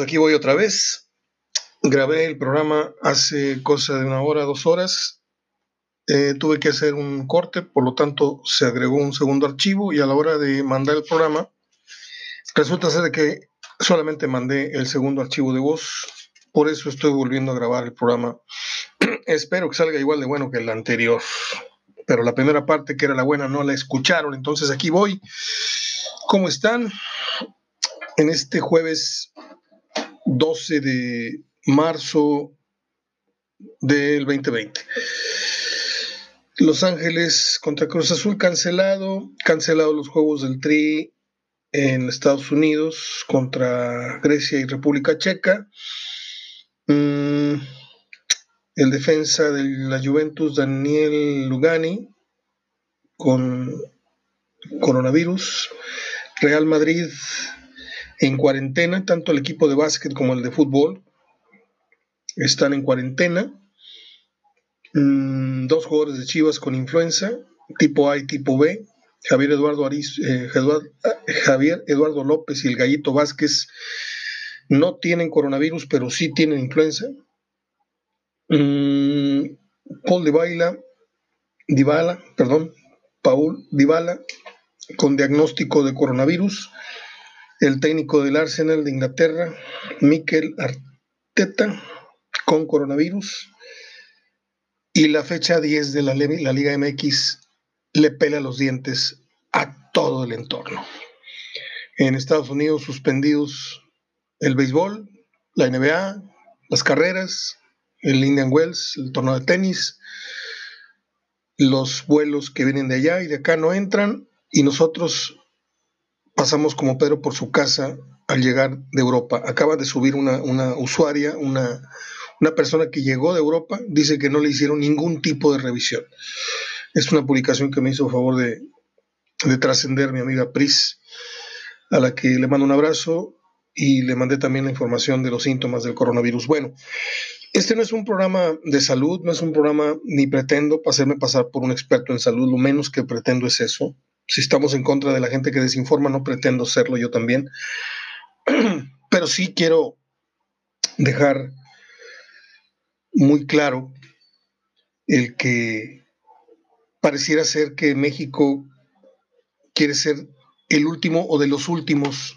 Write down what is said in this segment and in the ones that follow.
aquí voy otra vez. Grabé el programa hace cosa de una hora, dos horas. Eh, tuve que hacer un corte, por lo tanto se agregó un segundo archivo y a la hora de mandar el programa, resulta ser que solamente mandé el segundo archivo de voz. Por eso estoy volviendo a grabar el programa. Espero que salga igual de bueno que el anterior. Pero la primera parte, que era la buena, no la escucharon. Entonces aquí voy. ¿Cómo están? En este jueves 12 de marzo del 2020. Los Ángeles contra Cruz Azul cancelado, cancelado los juegos del Tri en Estados Unidos contra Grecia y República Checa. Mm, el defensa de la Juventus, Daniel Lugani, con coronavirus. Real Madrid en cuarentena, tanto el equipo de básquet como el de fútbol están en cuarentena. Mm, dos jugadores de Chivas con influenza, tipo A y tipo B. Javier Eduardo, eh, Javier Eduardo López y el Gallito Vázquez no tienen coronavirus, pero sí tienen influenza. Mm, Paul Dybala, Dybala, perdón, Paul Dybala, con diagnóstico de coronavirus el técnico del Arsenal de Inglaterra, Mikel Arteta, con coronavirus. Y la fecha 10 de la, la Liga MX le pela los dientes a todo el entorno. En Estados Unidos suspendidos el béisbol, la NBA, las carreras, el Indian Wells, el torneo de tenis, los vuelos que vienen de allá y de acá no entran y nosotros pasamos como Pedro por su casa al llegar de Europa. Acaba de subir una, usuaria, una, una persona que llegó de Europa, dice que no le hicieron ningún tipo de revisión. Es una publicación que me hizo favor de, de trascender mi amiga Pris, a la que le mando un abrazo y le mandé también la información de los síntomas del coronavirus. Bueno, este no es un programa de salud, no es un programa ni pretendo hacerme pasar por un experto en salud, lo menos que pretendo es eso si estamos en contra de la gente que desinforma, no pretendo serlo yo también. Pero sí quiero dejar muy claro el que pareciera ser que México quiere ser el último o de los últimos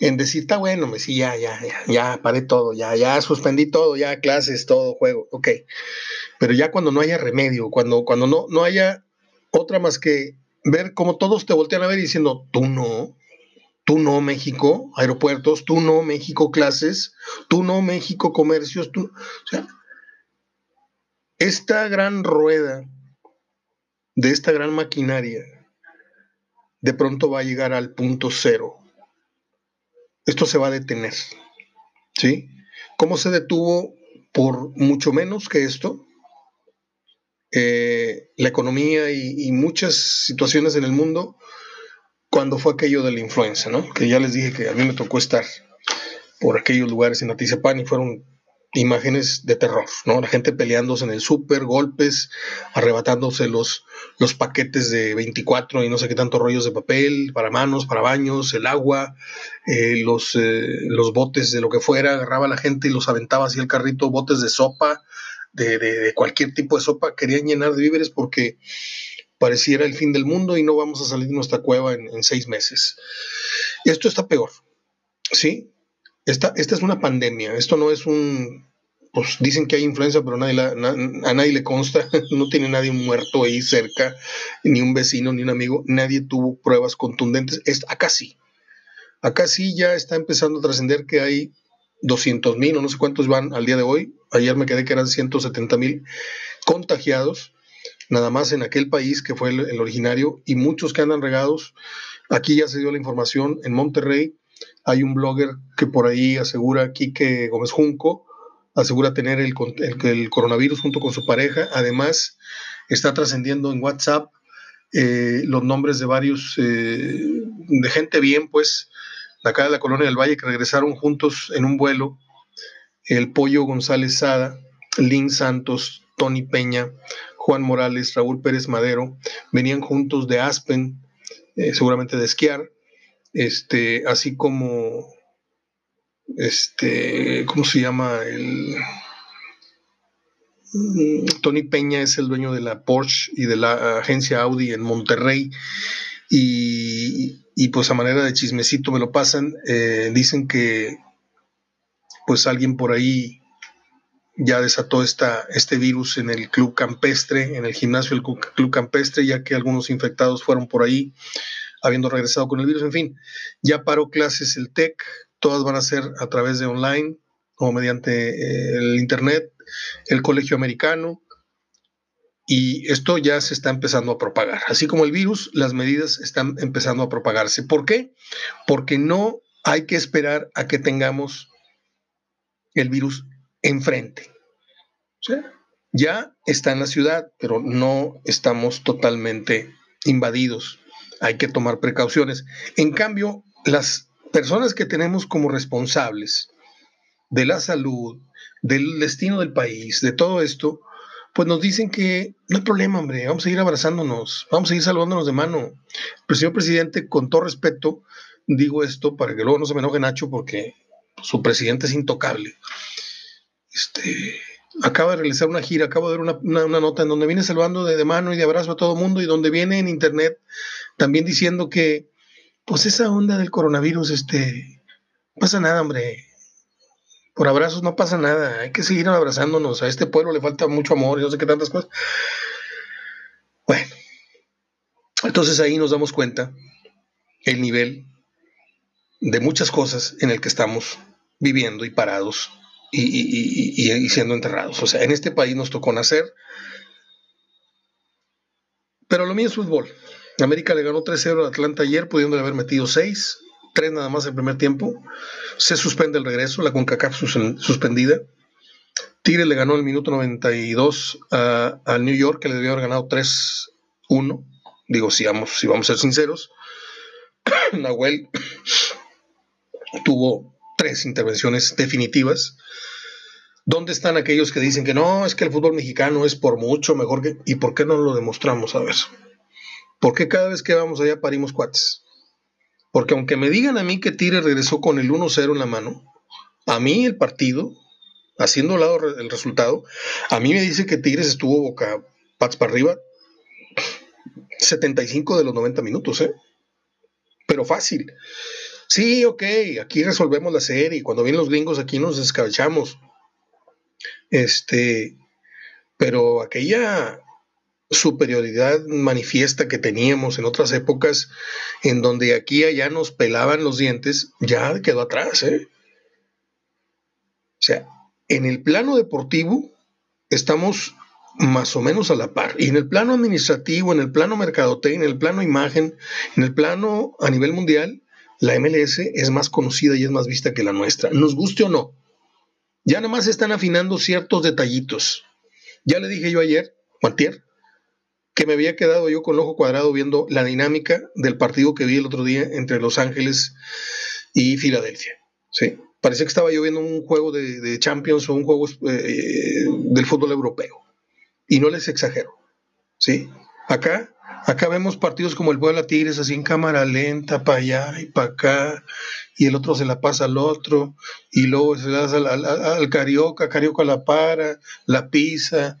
en decir, está bueno, me sí, ya, ya, ya, ya, paré todo, ya, ya suspendí todo, ya clases, todo, juego, ok. Pero ya cuando no haya remedio, cuando, cuando no, no haya otra más que ver cómo todos te voltean a ver diciendo, tú no, tú no México, aeropuertos, tú no México, clases, tú no México, comercios, tú... Esta gran rueda de esta gran maquinaria de pronto va a llegar al punto cero. Esto se va a detener. ¿Sí? ¿Cómo se detuvo por mucho menos que esto? Eh, la economía y, muchas situaciones en el mundo cuando fue aquello de la influenza, ¿no? Que ya les dije que a mí me tocó estar por aquellos lugares en Atizapán y fueron imágenes de terror, ¿no? La gente peleándose en el súper, golpes, arrebatándose los, los paquetes de 24 y no sé qué tantos rollos de papel para manos, para baños, el agua, eh, los, eh, los botes de lo que fuera, agarraba la gente y los aventaba hacia el carrito, botes de sopa, de, cualquier tipo de sopa, querían llenar de víveres porque pareciera el fin del mundo y no vamos a salir de nuestra cueva en, seis meses. Esto está peor, ¿sí? Esta, esta es una pandemia, esto no es un, pues dicen que hay influenza, pero a nadie le consta, no tiene nadie muerto ahí cerca, ni un vecino, ni un amigo, nadie tuvo pruebas contundentes. acá sí, acá sí ya está empezando a trascender que hay 200 mil o no sé cuántos van al día de hoy. Ayer me quedé que eran 170 mil contagiados, nada más en aquel país que fue el, originario, y muchos que andan regados. Aquí ya se dio la información, en Monterrey hay un blogger que por ahí asegura, aquí que Gómez Junco, asegura tener el, el, coronavirus junto con su pareja. Además, está trascendiendo en WhatsApp eh, los nombres de varios, eh, de gente bien, pues, de acá de la Colonia del Valle, que regresaron juntos en un vuelo, el Pollo González Sada, Lin Santos, Tony Peña, Juan Morales, Raúl Pérez Madero, venían juntos de Aspen, eh, seguramente de esquiar, este, así como este, ¿cómo se llama? El, mm, Tony Peña es el dueño de la Porsche y de la agencia Audi en Monterrey. Y, y pues a manera de chismecito me lo pasan, eh, dicen que pues alguien por ahí ya desató esta, este virus en el club campestre, en el gimnasio del club campestre, ya que algunos infectados fueron por ahí, habiendo regresado con el virus. En fin, ya paró clases el TEC, todas van a ser a través de online o mediante eh, el Internet, el colegio americano, y esto ya se está empezando a propagar. Así como el virus, las medidas están empezando a propagarse. ¿Por qué? Porque no hay que esperar a que tengamos el virus enfrente. ya está en la ciudad, pero no estamos totalmente invadidos. Hay que tomar precauciones. En cambio, las personas que tenemos como responsables de la salud, del destino del país, de todo esto, pues nos dicen que no hay problema, hombre, vamos a ir abrazándonos, vamos a ir saludándonos de mano. Pero señor presidente, con todo respeto, digo esto para que luego no se me enoje Nacho porque su presidente es intocable este, acaba de realizar una gira, acabo de ver una, nota en donde viene saludando de, mano y de abrazo a todo mundo y donde viene en internet también diciendo que, pues esa onda del coronavirus, este, pasa nada, hombre. Por abrazos no pasa nada, hay que seguir abrazándonos. A este pueblo le falta mucho amor y no sé qué tantas cosas. Bueno, entonces ahí nos damos cuenta el nivel de muchas cosas en el que estamos viviendo y parados y, siendo enterrados. O sea, en este país nos tocó nacer. Pero lo mío es fútbol. América le ganó 3-0 a Atlanta ayer, pudiendo haber metido 6, 3 nada más en primer tiempo. Se suspende el regreso, la CONCACAF suspendida. Tigre le ganó el minuto 92 al New York, que le debió haber ganado 3-1. Digo, si vamos, si vamos a ser sinceros. Nahuel tuvo tres intervenciones definitivas. ¿Dónde están aquellos que dicen que no, es que el fútbol mexicano es por mucho mejor que... ¿Y por qué no lo demostramos? A ver. ¿Por qué cada vez que vamos allá parimos cuates? Porque aunque me digan a mí que Tigre regresó con el 1-0 en la mano, a mí el partido, haciendo lado el resultado, a mí me dice que Tigres estuvo boca pats para arriba 75 de los 90 minutos, ¿eh? Pero fácil. Sí, ok, aquí resolvemos la serie. y Cuando vienen los gringos aquí nos escabechamos. Este, pero aquella superioridad manifiesta que teníamos en otras épocas, en donde aquí allá nos pelaban los dientes, ya quedó atrás. ¿eh? O sea, en el plano deportivo estamos más o menos a la par. Y en el plano administrativo, en el plano mercadotecnia, en el plano imagen, en el plano a nivel mundial, la MLS es más conocida y es más vista que la nuestra, nos guste o no. Ya nada más están afinando ciertos detallitos. Ya le dije yo ayer, Mantier, que me había quedado yo con el ojo cuadrado viendo la dinámica del partido que vi el otro día entre Los Ángeles y Filadelfia. Sí, parecía que estaba yo viendo un juego de, Champions o un juego eh, del fútbol europeo. Y no les exagero. Sí, acá Acá vemos partidos como el Puebla Tigres así en cámara lenta, para allá y para acá, y el otro se la pasa al otro, y luego se la al, al, Carioca, Carioca la para, la pisa,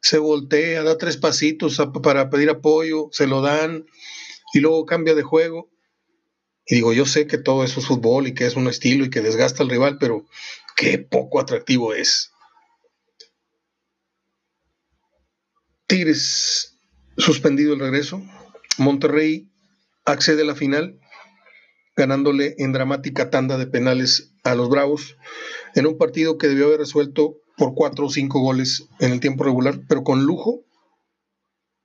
se voltea, da tres pasitos para pedir apoyo, se lo dan, y luego cambia de juego. Y digo, yo sé que todo eso es fútbol y que es un estilo y que desgasta al rival, pero qué poco atractivo es. Tigres suspendido el regreso. Monterrey accede a la final, ganándole en dramática tanda de penales a los Bravos, en un partido que debió haber resuelto por cuatro o cinco goles en el tiempo regular, pero con lujo,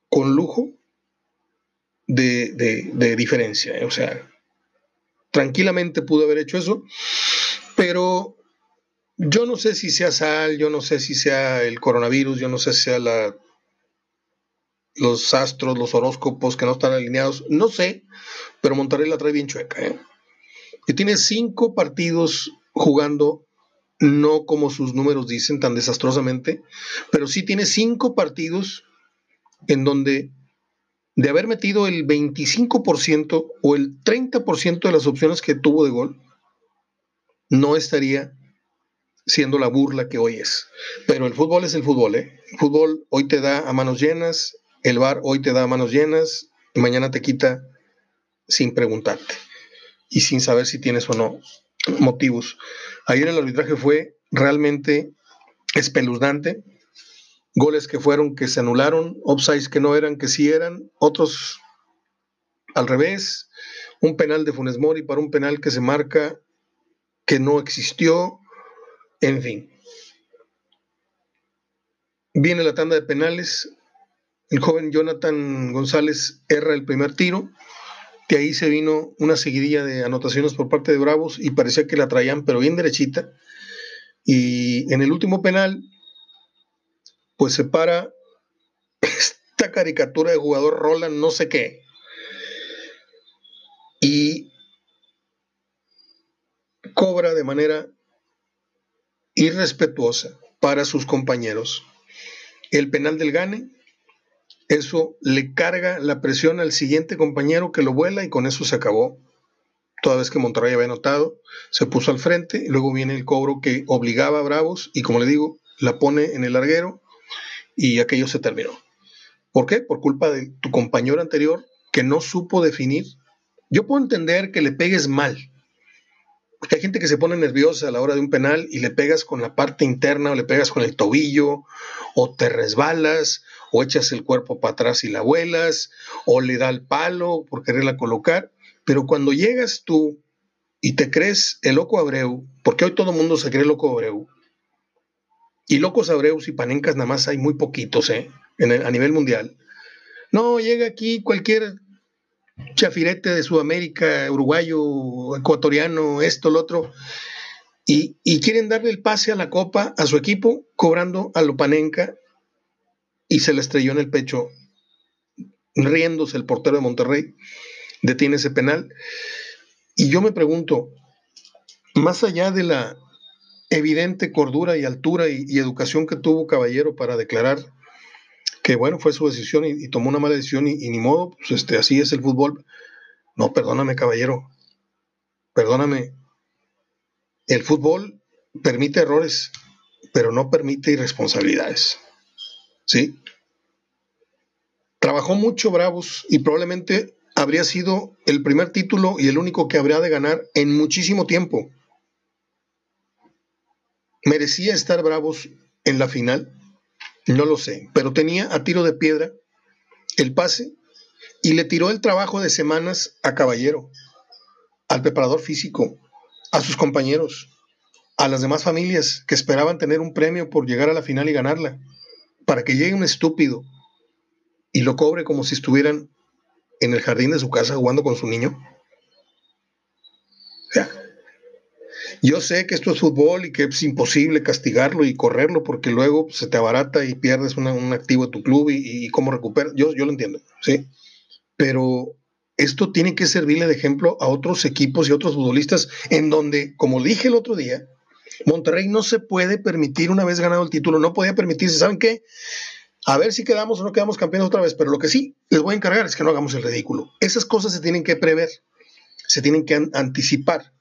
con lujo de, diferencia. ¿eh? O sea, tranquilamente pudo haber hecho eso, pero yo no sé si sea sal, yo no sé si sea el coronavirus, yo no sé si sea la los astros, los horóscopos que no están alineados, no sé, pero Monterrey la trae bien chueca. ¿eh? Tiene cinco partidos jugando, no como sus números dicen tan desastrosamente, pero sí tiene cinco partidos en donde de haber metido el 25% o el 30% de las opciones que tuvo de gol, no estaría siendo la burla que hoy es. Pero el fútbol es el fútbol, ¿eh? El fútbol hoy te da a manos llenas, el bar hoy te da manos llenas, y mañana te quita sin preguntarte y sin saber si tienes o no motivos. Ayer el arbitraje fue realmente espeluznante. Goles que fueron que se anularon, offsides que no eran, que sí eran, otros al revés, un penal de Funes Mori para un penal que se marca que no existió, en fin. Viene la tanda de penales, el joven Jonathan González erra el primer tiro, de ahí se vino una seguidilla de anotaciones por parte de Bravos y parecía que la traían, pero bien derechita. Y en el último penal, pues se para esta caricatura de jugador Roland, no sé qué. Y cobra de manera irrespetuosa para sus compañeros el penal del Gane eso le carga la presión al siguiente compañero que lo vuela y con eso se acabó. Toda vez que Monterrey había anotado, se puso al frente y luego viene el cobro que obligaba a Bravos y como le digo, la pone en el larguero y aquello se terminó. ¿Por qué? Por culpa de tu compañero anterior que no supo definir. Yo puedo entender que le pegues mal, porque hay gente que se pone nerviosa a la hora de un penal y le pegas con la parte interna o le pegas con el tobillo o te resbalas o echas el cuerpo para atrás y la vuelas, o le da el palo por quererla colocar, pero cuando llegas tú y te crees el loco Abreu, porque hoy todo el mundo se cree loco Abreu, y locos Abreus y panencas nada más hay muy poquitos ¿eh? a nivel mundial. No, llega aquí cualquier chafirete de Sudamérica, uruguayo, ecuatoriano, esto, lo otro, y, y, quieren darle el pase a la copa a su equipo cobrando a lo panenca y se le estrelló en el pecho, riéndose el portero de Monterrey, detiene ese penal. Y yo me pregunto, más allá de la evidente cordura y altura y, educación que tuvo Caballero para declarar que bueno, fue su decisión y, tomó una mala decisión y, ni modo, pues este, así es el fútbol. No, perdóname, caballero, perdóname. El fútbol permite errores, pero no permite irresponsabilidades. ¿sí? Trabajó mucho Bravos y probablemente habría sido el primer título y el único que habría de ganar en muchísimo tiempo. ¿Merecía estar Bravos en la final? No lo sé, pero tenía a tiro de piedra el pase y le tiró el trabajo de semanas a Caballero, al preparador físico, a sus compañeros, a las demás familias que esperaban tener un premio por llegar a la final y ganarla para que llegue un estúpido y lo cobre como si estuvieran en el jardín de su casa jugando con su niño. Yo sé que esto es fútbol y que es imposible castigarlo y correrlo porque luego se te abarata y pierdes un activo de tu club y, cómo recuperar. Yo, yo lo entiendo, ¿sí? Pero esto tiene que servirle de ejemplo a otros equipos y otros futbolistas en donde, como dije el otro día, Monterrey no se puede permitir, una vez ganado el título, no podía permitirse, ¿saben qué? A ver si quedamos o no quedamos campeones otra vez, pero lo que sí les voy a encargar es que no hagamos el ridículo. Esas cosas se tienen que prever, se tienen que anticipar,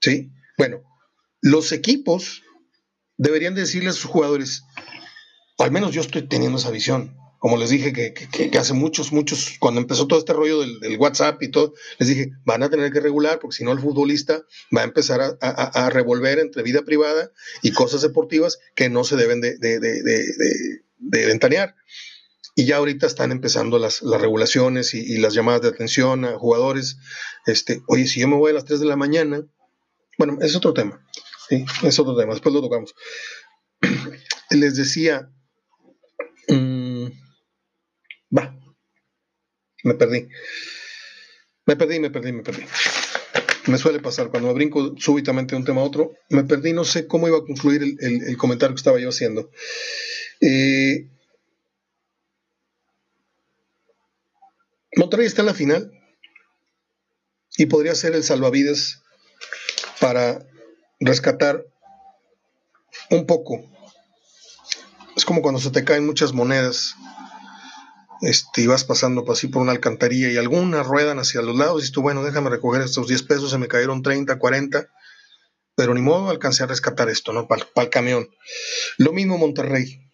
¿sí? Bueno, los equipos deberían decirle a sus jugadores, al menos yo estoy teniendo esa visión, como les dije que, hace muchos, muchos, cuando empezó todo este rollo del, WhatsApp y todo, les dije, van a tener que regular porque si no el futbolista va a empezar a, revolver entre vida privada y cosas deportivas que no se deben de, de, ventanear. Y ya ahorita están empezando las, regulaciones y, las llamadas de atención a jugadores. Este, Oye, si yo me voy a las 3 de la mañana, bueno, es otro tema, ¿sí? es otro tema, después lo tocamos. Les decía, mm, Va. Me perdí. Me perdí, me perdí, me perdí. Me suele pasar cuando me brinco súbitamente de un tema a otro. Me perdí, no sé cómo iba a concluir el, comentario que estaba yo haciendo. Eh, está en la final y podría ser el salvavidas para rescatar un poco. Es como cuando se te caen muchas monedas este, vas pasando así por una alcantarilla y algunas ruedan hacia los lados y tú, bueno, déjame recoger estos 10 pesos, se me cayeron 30, 40, pero ni modo alcancé a rescatar esto, ¿no? Para el camión. Lo mismo Monterrey.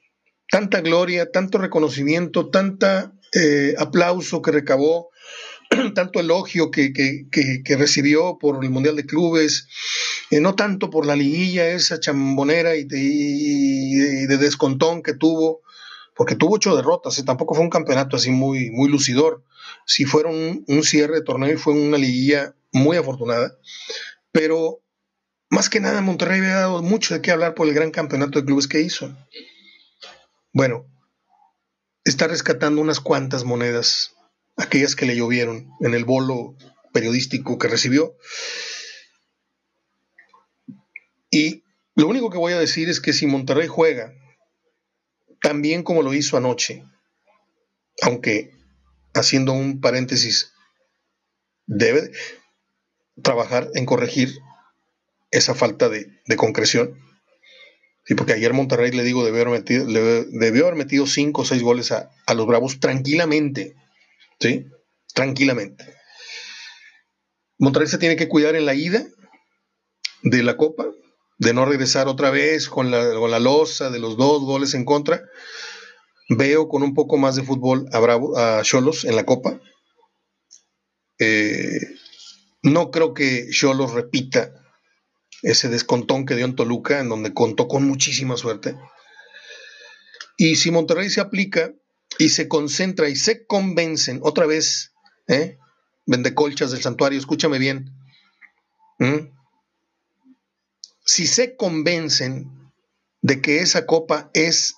Tanta gloria, tanto reconocimiento, tanta eh, aplauso que recabó, tanto elogio que, recibió por el Mundial de Clubes, eh, no tanto por la liguilla esa chambonera y de, descontón que tuvo, porque tuvo ocho derrotas, y tampoco fue un campeonato así muy, muy lucidor. Sí fueron un cierre de torneo y fue una liguilla muy afortunada, pero más que nada Monterrey había dado mucho de qué hablar por el gran campeonato de clubes que hizo. Bueno, está rescatando unas cuantas monedas, aquellas que le llovieron en el bolo periodístico que recibió. Y lo único que voy a decir es que si Monterrey juega tan bien como lo hizo anoche, aunque haciendo un paréntesis, debe trabajar en corregir esa falta de, concreción. Sí, porque ayer Monterrey, le digo, debió haber metido, debió haber metido cinco o seis goles a, los Bravos tranquilamente. ¿Sí? Tranquilamente. Monterrey se tiene que cuidar en la ida de la Copa, de no regresar otra vez con la, con la losa de los dos goles en contra. Veo con un poco más de fútbol a Bravo, a Cholos en la Copa. Eh, no creo que Cholos repita ese descontón que dio en Toluca, en donde contó con muchísima suerte. Y si Monterrey se aplica y se concentra y se convencen otra vez, ¿eh? vende colchas del santuario, escúchame bien. Si se convencen de que esa copa es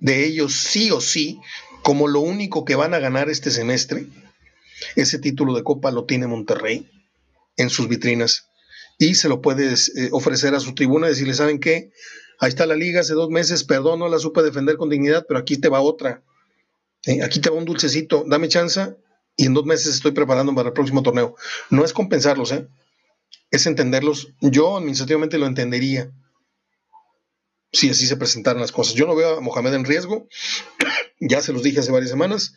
de ellos sí o sí, como lo único que van a ganar este semestre, ese título de copa lo tiene Monterrey en sus vitrinas y se lo puedes eh, ofrecer a su tribuna decirle, ¿saben qué? Ahí está la liga hace dos meses, perdón, no la supe defender con dignidad, pero aquí te va otra. Aquí te va un dulcecito, dame chance y en dos meses estoy preparando para el próximo torneo. No es compensarlos, ¿eh? es entenderlos. Yo administrativamente lo entendería si así se presentaran las cosas. Yo no veo a Mohamed en riesgo, ya se los dije hace varias semanas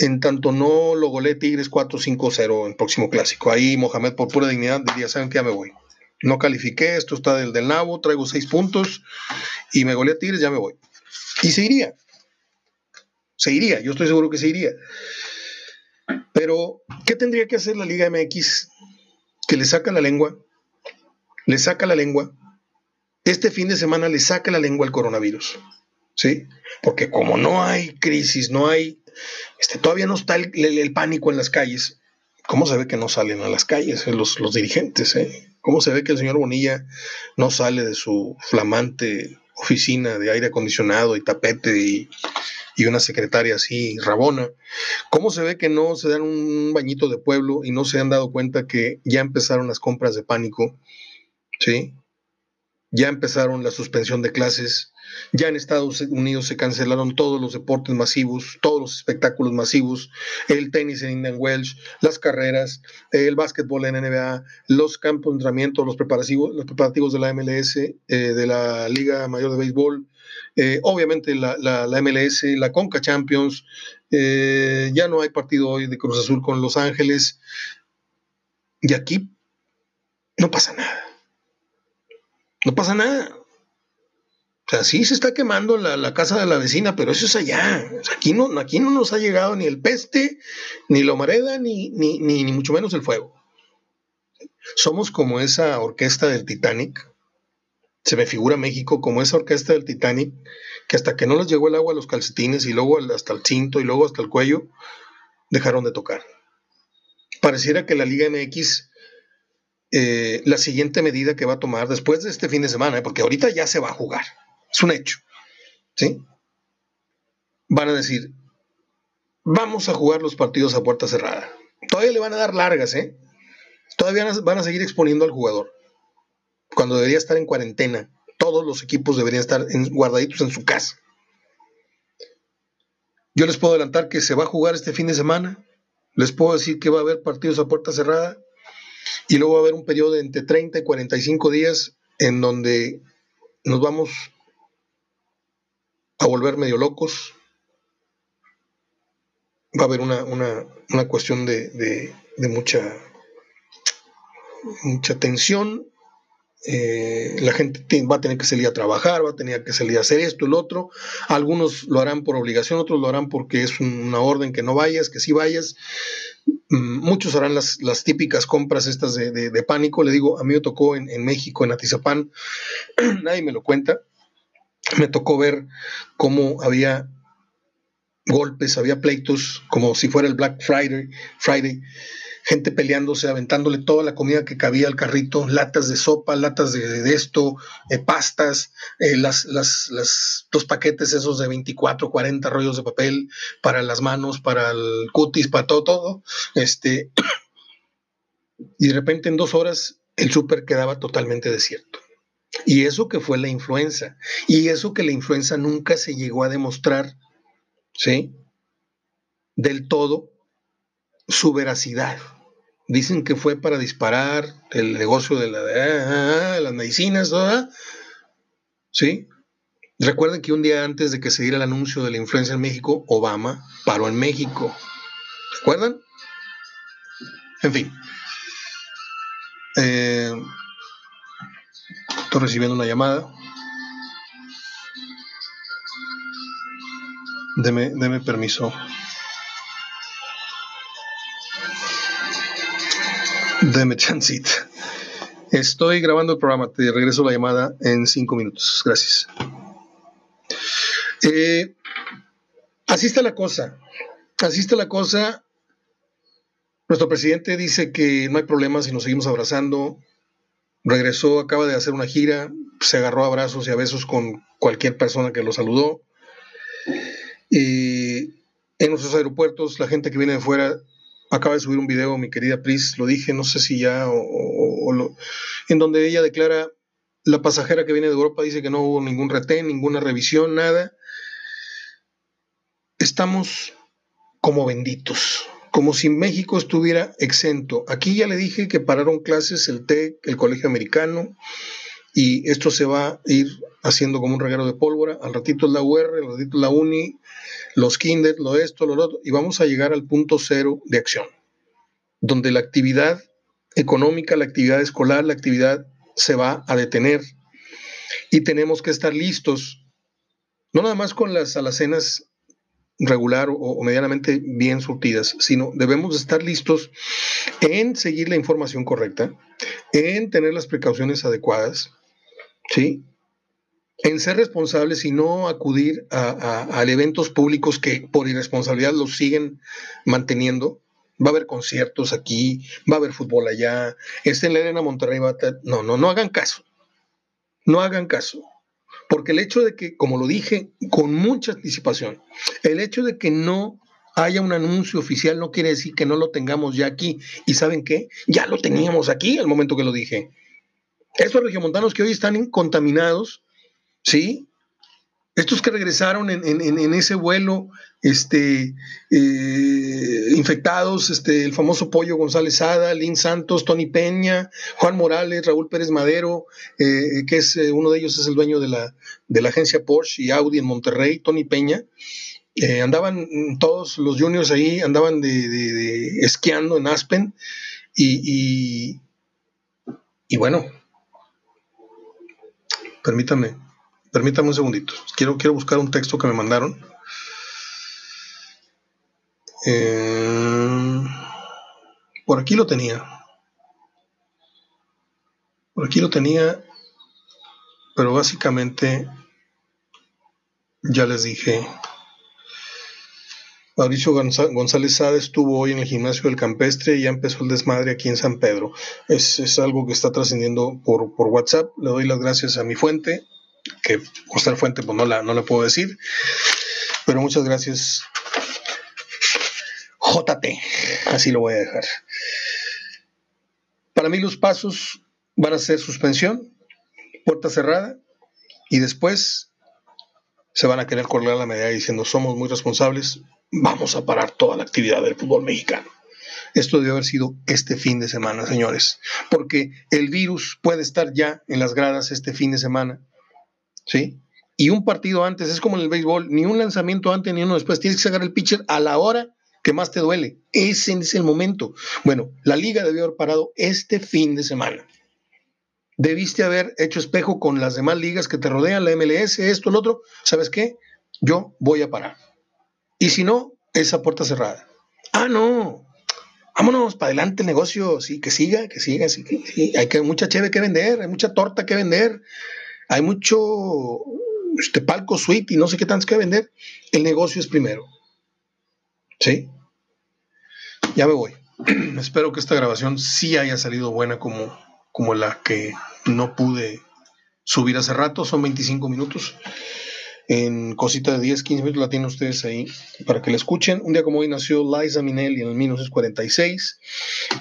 en tanto no lo golee Tigres 4-5-0 en próximo clásico. Ahí Mohamed por pura dignidad diría, ¿saben qué? Ya me voy. No califiqué, esto está del del nabo, traigo seis puntos y me golea Tigres, ya me voy. Y se iría. Se iría, yo estoy seguro que se iría. Pero, ¿qué tendría que hacer la Liga MX? Que le saca la lengua, le saca la lengua. Este fin de semana le saca la lengua al coronavirus. ¿Sí? Porque como no hay crisis, no hay este, todavía no está el, pánico en las calles. ¿Cómo se ve que no salen a las calles eh, los, dirigentes? Eh? ¿Cómo se ve que el señor Bonilla no sale de su flamante oficina de aire acondicionado y tapete y, una secretaria así rabona? ¿Cómo se ve que no se dan un bañito de pueblo y no se han dado cuenta que ya empezaron las compras de pánico? ¿Sí? Ya empezaron la suspensión de clases, ya en Estados Unidos se cancelaron todos los deportes masivos, todos los espectáculos masivos, el tenis en Indian Welsh, las carreras, el básquetbol en NBA, los campos de entrenamiento, los preparativos, los preparativos de la MLS, eh, de la Liga Mayor de Béisbol, eh, obviamente la, MLS, la Conca Champions, eh, ya no hay partido hoy de Cruz Azul con Los Ángeles, y aquí no pasa nada. No pasa nada. O sea, sí se está quemando la, casa de la vecina, pero eso es allá. aquí, no, aquí no nos ha llegado ni el peste, ni la humareda, ni, ni, ni, mucho menos el fuego. Somos como esa orquesta del Titanic. Se me figura México como esa orquesta del Titanic, que hasta que no les llegó el agua a los calcetines y luego hasta el cinto y luego hasta el cuello, dejaron de tocar. Pareciera que la Liga MX eh, la siguiente medida que va a tomar después de este fin de semana, ¿eh? porque ahorita ya se va a jugar, es un hecho. ¿Sí? Van a decir, vamos a jugar los partidos a puerta cerrada. Todavía le van a dar largas, ¿eh? Todavía van a seguir exponiendo al jugador. Cuando debería estar en cuarentena. Todos los equipos deberían estar guardaditos en su casa. Yo les puedo adelantar que se va a jugar este fin de semana. Les puedo decir que va a haber partidos a puerta cerrada. Y luego va a haber un periodo de entre 30 y 45 días en donde nos vamos a volver medio locos. Va a haber una, cuestión de, mucha, mucha tensión, eh, la gente va a tener que salir a trabajar, va a tener que salir a hacer esto, el otro. Algunos lo harán por obligación, otros lo harán porque es una orden que no vayas, que sí vayas. Mm, muchos harán las, típicas compras estas de, pánico. Le digo, a mí me tocó en, en México, en Atizapán, nadie me lo cuenta. Me tocó ver cómo había golpes, había pleitos, como si fuera el Black Friday, Friday gente peleándose, aventándole toda la comida que cabía al carrito, latas de sopa, latas de, esto, eh, pastas, eh, las, dos paquetes esos de 24, 40 rollos de papel para las manos, para el cutis, para todo, todo. Este, y de repente en dos horas el súper quedaba totalmente desierto. Y eso que fue la influenza. Y eso que la influenza nunca se llegó a demostrar, ¿sí? Del todo su veracidad. Dicen que fue para disparar el negocio de, la, ah, ah, las medicinas, ¿sí? Recuerden que un día antes de que se diera el anuncio de la influencia en México, Obama paró en México. ¿Recuerdan? En fin. Eh, estoy recibiendo una llamada. Deme, deme permiso. Deme chancita. Estoy grabando el programa, te regreso la llamada en cinco minutos. Gracias. Eh, así está la cosa. Así está la cosa. Nuestro presidente dice que no hay problema si nos seguimos abrazando. Regresó, acaba de hacer una gira, se agarró a abrazos y a besos con cualquier persona que lo saludó. Y en nuestros aeropuertos, la gente que viene de fuera acaba de subir un video, mi querida Pris, lo dije, no sé si ya, o, lo, en donde ella declara, la pasajera que viene de Europa dice que no hubo ningún retén, ninguna revisión, nada. Estamos como benditos, como si México estuviera exento. Aquí ya le dije que pararon clases el TEC, el Colegio Americano, y esto se va a ir haciendo como un regalo de pólvora. Al ratito es la UR, al ratito es la UNI, los kinder, lo esto, lo otro, y vamos a llegar al punto cero de acción, donde la actividad económica, la actividad escolar, la actividad se va a detener y tenemos que estar listos, no nada más con las alacenas regular o, medianamente bien surtidas, sino debemos estar listos en seguir la información correcta, en tener las precauciones adecuadas, ¿sí? en ser responsables y no acudir a, eventos públicos que por irresponsabilidad los siguen manteniendo. Va a haber conciertos aquí, va a haber fútbol allá, este en la Arena Monterrey va a... No, no, no hagan caso. No hagan caso. Porque el hecho de que, como lo dije con mucha anticipación, el hecho de que no haya un anuncio oficial no quiere decir que no lo tengamos ya aquí. ¿Y saben qué? Ya lo teníamos aquí al momento que lo dije. Estos regiomontanos que hoy están contaminados, ¿sí? Estos que regresaron en, ese vuelo, este, eh, infectados, este, el famoso Pollo González Sada, Lin Santos, Tony Peña, Juan Morales, Raúl Pérez Madero, eh, que es eh, uno de ellos es el dueño de la, agencia Porsche y Audi en Monterrey, Tony Peña. andaban todos los juniors ahí, andaban de, esquiando en Aspen y, y bueno, permítame Permítame un segundito. Quiero, quiero buscar un texto que me mandaron. Eh, por aquí lo tenía. Por aquí lo tenía. Pero básicamente ya les dije. Mauricio González Sade estuvo hoy en el gimnasio del campestre y ya empezó el desmadre aquí en San Pedro. Es, algo que está trascendiendo por, por WhatsApp. Le doy las gracias a mi fuente, que Costa Fuente pues no la, no le puedo decir, pero muchas gracias JT, así lo voy a dejar. Para mí los pasos van a ser suspensión, puerta cerrada y después se van a querer colgar la medalla diciendo somos muy responsables, vamos a parar toda la actividad del fútbol mexicano. Esto debe haber sido este fin de semana, señores, porque el virus puede estar ya en las gradas este fin de semana ¿sí? Y un partido antes, es como en el béisbol, ni un lanzamiento antes ni uno después, tienes que sacar el pitcher a la hora que más te duele. Ese es el momento. Bueno, la liga debió haber parado este fin de semana. Debiste haber hecho espejo con las demás ligas que te rodean, la MLS, esto, lo otro. ¿Sabes qué? Yo voy a parar. Y si no, esa puerta cerrada. Ah, no. Vámonos para adelante el negocio, sí, que siga, que siga, sí, que, hay que, mucha cheve que vender, hay mucha torta que vender, hay mucho este palco suite y no sé qué tanto que vender. El negocio es primero. ¿Sí? Ya me voy. Espero que esta grabación sí haya salido buena como, como la que no pude subir hace rato. Son 25 minutos. En cosita de 10, 15 minutos la tienen ustedes ahí para que la escuchen. Un día como hoy nació Liza Minnelli en el 1946.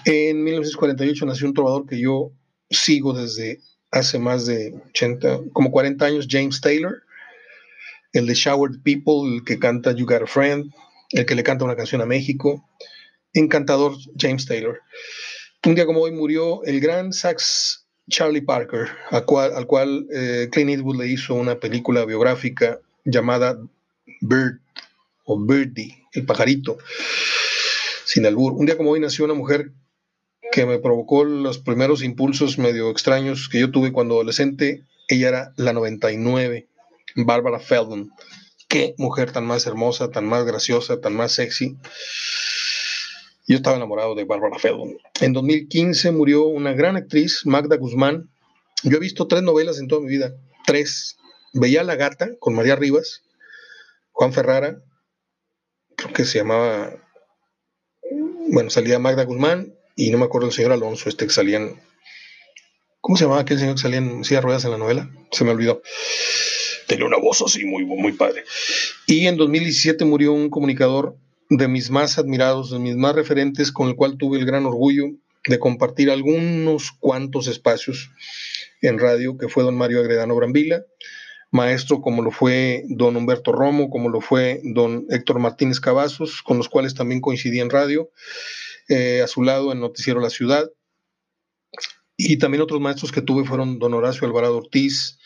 En 1948 nació un trovador que yo sigo desde hace más de 80, como 40 años, James Taylor. El de Showered People, el que canta You Got a Friend, el que le canta una canción a México encantador James Taylor. Un día como hoy murió el gran sax Charlie Parker, al cual, al cual eh, Clint Eastwood le hizo una película biográfica llamada Bird o Birdie, el pajarito, sin albur. Un día como hoy nació una mujer que me provocó los primeros impulsos medio extraños que yo tuve cuando adolescente. Ella era la 99, Barbara Feldman. Qué mujer tan más hermosa, tan más graciosa, tan más sexy. Yo estaba enamorado de Barbara Feldman. En 2015 murió una gran actriz, Magda Guzmán. Yo he visto tres novelas en toda mi vida, tres. Veía La Gata con María Rivas, Juan Ferrara, creo que se llamaba, bueno, salía Magda Guzmán y no me acuerdo el señor Alonso, este que salían, ¿cómo se llamaba aquel señor que salía en silla ruedas en la novela? Se me olvidó. Tenía una voz así muy, muy padre. Y en 2017 murió un comunicador de mis más admirados, de mis más referentes, con el cual tuve el gran orgullo de compartir algunos cuantos espacios en radio, que fue don Mario Agredano Brambila, maestro como lo fue don Humberto Romo, como lo fue don Héctor Martínez Cavazos, con los cuales también coincidí en radio, eh, a su lado en Noticiero La Ciudad. Y también otros maestros que tuve fueron don Horacio Alvarado Ortiz,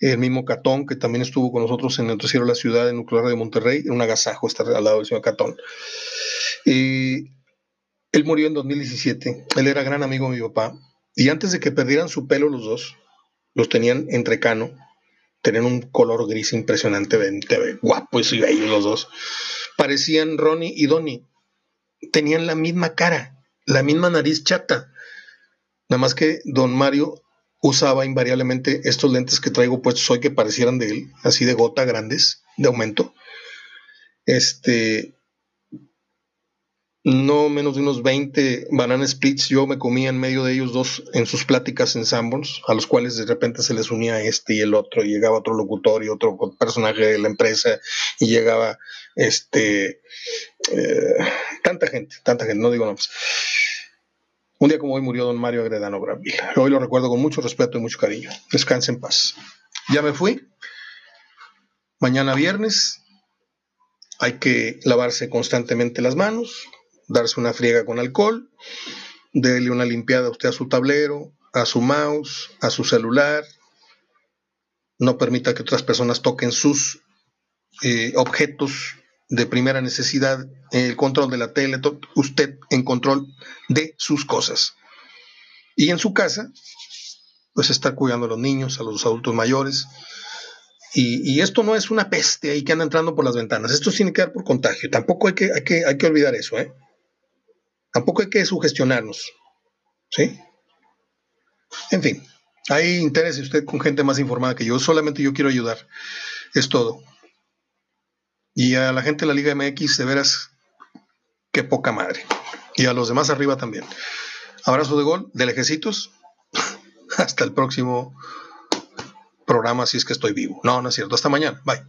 el mismo Catón, que también estuvo con nosotros en el noticiero de la ciudad, Nuclear de Monterrey, en un agasajo estar al lado del señor Catón. Y él murió en 2017, él era gran amigo de mi papá, y antes de que perdieran su pelo los dos, los tenían entre cano, tenían un color gris impresionante, guapos y bellos los dos. Parecían Ronnie y Donnie, tenían la misma cara, la misma nariz chata, nada más que don Mario usaba invariablemente estos lentes que traigo puestos hoy que parecieran de él, así de gota grandes, de aumento. Este, no menos de unos 20 banana splits yo me comía en medio de ellos dos en sus pláticas en Sanborns, a los cuales de repente se les unía este y el otro, y llegaba otro locutor y otro personaje de la empresa, y llegaba este, eh, tanta gente, tanta gente, no digo nombres. Un día como hoy murió don Mario Agredano Bravila. Hoy lo recuerdo con mucho respeto y mucho cariño. Descanse en paz. Ya me fui. Mañana viernes hay que lavarse constantemente las manos, darse una friega con alcohol, darle una limpiada a usted a su tablero, a su mouse, a su celular. No permita que otras personas toquen sus eh, objetos de primera necesidad, el control de la tele, usted en control de sus cosas. Y en su casa, pues está cuidando a los niños, a los adultos mayores. Y, esto no es una peste ahí que anda entrando por las ventanas, esto tiene que dar por contagio. Tampoco hay que, hay que, hay que olvidar eso, ¿eh? Tampoco hay que sugestionarnos, ¿sí? En fin, hay interés usted con gente más informada que yo, solamente yo quiero ayudar, es todo. Y a la gente de la Liga MX, de veras, qué poca madre. Y a los demás arriba también. Abrazo de gol, de lejecitos. Hasta el próximo programa, si es que estoy vivo. No, no es cierto. Hasta mañana. Bye.